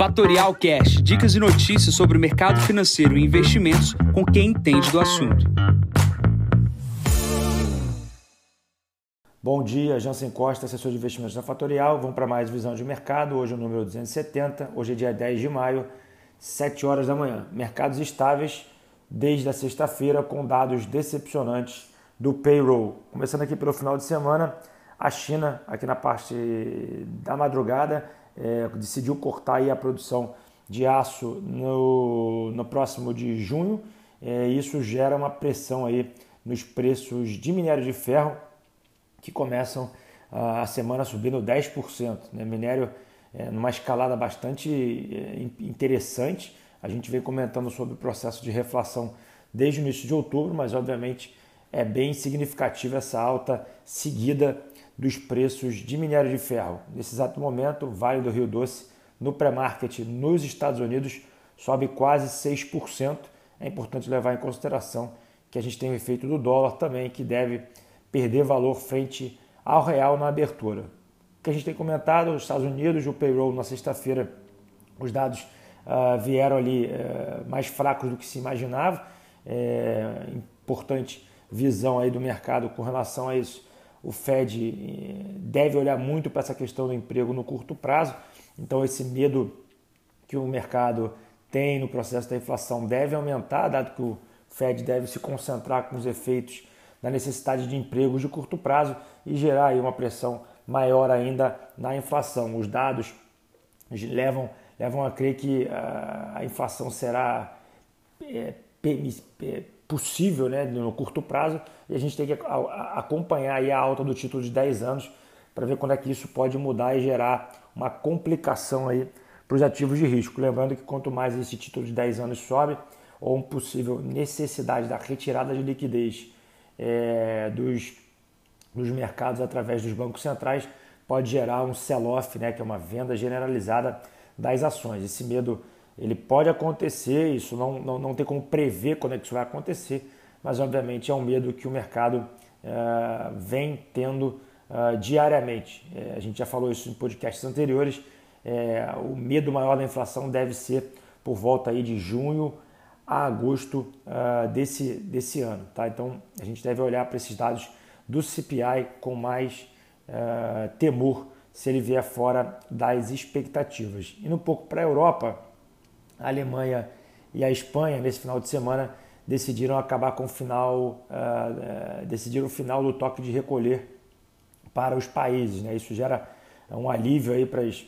Fatorial Cash, dicas e notícias sobre o mercado financeiro e investimentos com quem entende do assunto. Bom dia, Jansen Costa, assessor de investimentos da Fatorial. Vamos para mais visão de mercado. Hoje é o número 270, hoje é dia 10 de maio, 7 horas da manhã. Mercados estáveis desde a sexta-feira com dados decepcionantes do payroll. Começando aqui pelo final de semana, a China, aqui na parte da madrugada, é, decidiu cortar aí a produção de aço no, no próximo de junho. É, isso gera uma pressão aí nos preços de minério de ferro, que começam a semana subindo 10%. Né? Minério é, numa escalada bastante é, interessante. A gente vem comentando sobre o processo de reflação desde o início de outubro, mas obviamente é bem significativa essa alta seguida dos preços de minério de ferro. Nesse exato momento, o Vale do Rio Doce, no pré-market nos Estados Unidos, sobe quase 6%. É importante levar em consideração que a gente tem o efeito do dólar também, que deve perder valor frente ao real na abertura. O que a gente tem comentado, os Estados Unidos, o payroll na sexta-feira, os dados uh, vieram ali uh, mais fracos do que se imaginava. É importante visão aí do mercado com relação a isso. O Fed eh, deve olhar muito para essa questão do emprego no curto prazo. Então esse medo que o mercado tem no processo da inflação deve aumentar, dado que o Fed deve se concentrar com os efeitos da necessidade de empregos de curto prazo e gerar uma pressão maior ainda na inflação. Os dados levam, levam a crer que a, a inflação será é, possível né, no curto prazo e a gente tem que acompanhar aí a alta do título de 10 anos para ver quando é que isso pode mudar e gerar uma complicação aí para os ativos de risco. Lembrando que quanto mais esse título de 10 anos sobe, ou uma possível necessidade da retirada de liquidez é, dos, dos mercados através dos bancos centrais, pode gerar um sell-off, né, que é uma venda generalizada das ações. Esse medo ele pode acontecer, isso não, não, não tem como prever quando é que isso vai acontecer, mas obviamente é um medo que o mercado uh, vem tendo uh, diariamente. É, a gente já falou isso em podcasts anteriores. É, o medo maior da inflação deve ser por volta aí de junho a agosto desse, desse ano. Tá? Então a gente deve olhar para esses dados do CPI com mais temor se ele vier fora das expectativas. Indo um pouco para a Europa, a Alemanha e a Espanha nesse final de semana decidiram acabar com o final, uh, uh, decidiram o final do toque de recolher para os países. Né? Isso gera um alívio aí para as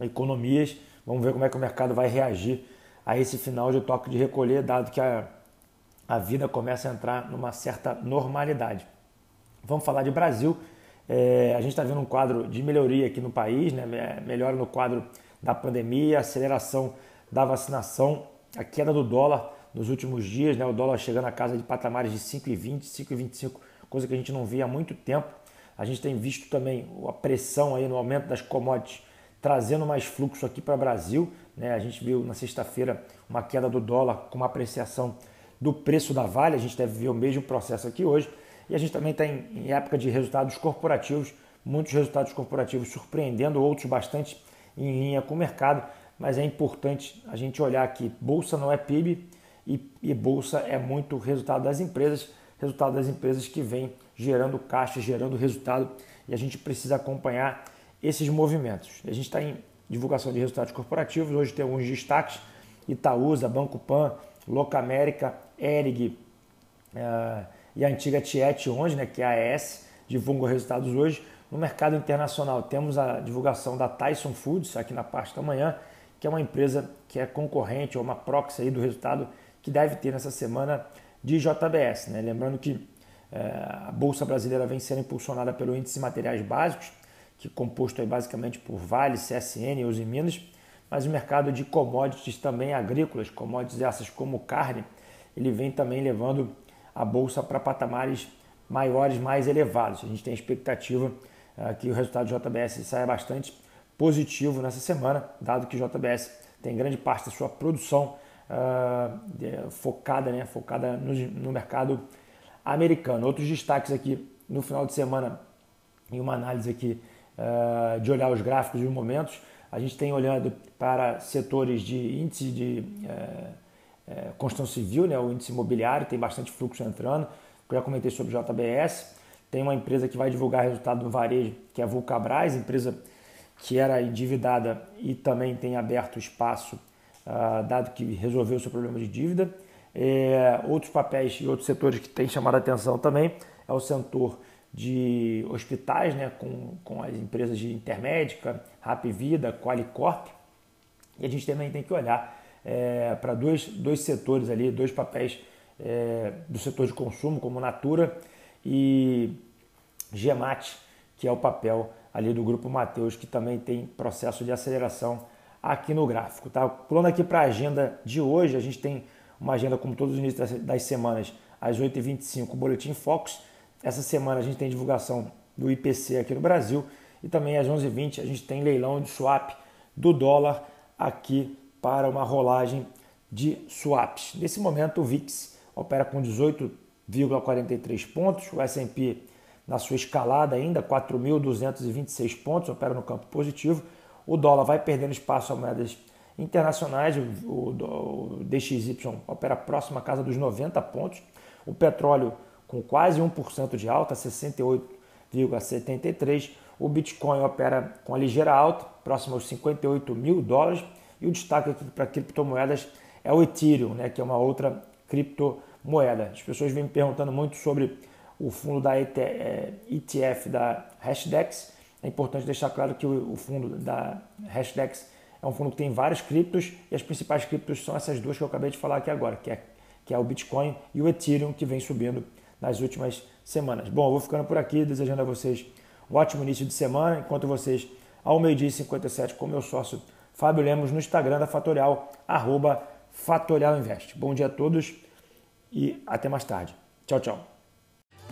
economias. Vamos ver como é que o mercado vai reagir a esse final de toque de recolher, dado que a, a vida começa a entrar numa certa normalidade. Vamos falar de Brasil. É, a gente está vendo um quadro de melhoria aqui no país, né? melhora no quadro da pandemia, aceleração da vacinação, a queda do dólar nos últimos dias, né? o dólar chegando a casa de patamares de 5,20, 5,25, coisa que a gente não via há muito tempo. A gente tem visto também a pressão aí no aumento das commodities trazendo mais fluxo aqui para o Brasil. Né? A gente viu na sexta-feira uma queda do dólar com uma apreciação do preço da Vale. A gente deve ver o mesmo processo aqui hoje. E a gente também está em época de resultados corporativos, muitos resultados corporativos surpreendendo, outros bastante em linha com o mercado mas é importante a gente olhar que bolsa não é PIB e, e bolsa é muito resultado das empresas, resultado das empresas que vem gerando caixa, gerando resultado e a gente precisa acompanhar esses movimentos. A gente está em divulgação de resultados corporativos, hoje tem alguns destaques, Itaúsa, Banco Pan, Locamérica, Erig uh, e a antiga Tiet 11, né, que é a AES, divulgam resultados hoje. No mercado internacional temos a divulgação da Tyson Foods aqui na parte da manhã que é uma empresa que é concorrente ou uma proxy aí do resultado que deve ter nessa semana de JBS. Né? Lembrando que é, a Bolsa Brasileira vem sendo impulsionada pelo Índice de Materiais Básicos, que é composto aí basicamente por Vale, CSN e Uzi Minas, mas o mercado de commodities também agrícolas, commodities essas como carne, ele vem também levando a Bolsa para patamares maiores, mais elevados. A gente tem a expectativa é, que o resultado do JBS saia bastante positivo nessa semana, dado que JBS tem grande parte da sua produção uh, focada, né, focada no, no, mercado americano. Outros destaques aqui no final de semana, em uma análise aqui uh, de olhar os gráficos dos momentos. A gente tem olhando para setores de índice de uh, construção civil, né, o índice imobiliário, tem bastante fluxo entrando. Eu já comentei sobre JBS. Tem uma empresa que vai divulgar resultado no varejo, que é a Vulcabras, empresa que era endividada e também tem aberto espaço, uh, dado que resolveu o seu problema de dívida. É, outros papéis e outros setores que têm chamado a atenção também é o setor de hospitais, né, com, com as empresas de Intermédica, Rap Vida, Qualicorp. E a gente também tem que olhar é, para dois, dois setores ali, dois papéis é, do setor de consumo, como Natura e Gemate, que é o papel ali do Grupo Mateus, que também tem processo de aceleração aqui no gráfico. Tá? Pulando aqui para a agenda de hoje, a gente tem uma agenda como todos os inícios das semanas, às 8h25, o Boletim Focus. Essa semana a gente tem divulgação do IPC aqui no Brasil e também às 11h20 a gente tem leilão de swap do dólar aqui para uma rolagem de swaps. Nesse momento o VIX opera com 18,43 pontos, o S&P na sua escalada ainda, 4.226 pontos, opera no campo positivo. O dólar vai perdendo espaço a moedas internacionais, o, DXY opera próximo à casa dos 90 pontos. O petróleo com quase 1% de alta, 68,73. O Bitcoin opera com a ligeira alta, próximo aos 58 mil dólares. E o destaque aqui para criptomoedas é o Ethereum, né, que é uma outra criptomoeda. As pessoas vêm me perguntando muito sobre o fundo da ETF é, da Hashdex. É importante deixar claro que o fundo da Hashdex é um fundo que tem vários criptos e as principais criptos são essas duas que eu acabei de falar aqui agora, que é, que é o Bitcoin e o Ethereum, que vem subindo nas últimas semanas. Bom, eu vou ficando por aqui, desejando a vocês um ótimo início de semana, enquanto vocês, ao meio-dia e 57, com meu sócio Fábio Lemos, no Instagram da Fatorial, arroba Fatorial Invest. Bom dia a todos e até mais tarde. Tchau, tchau.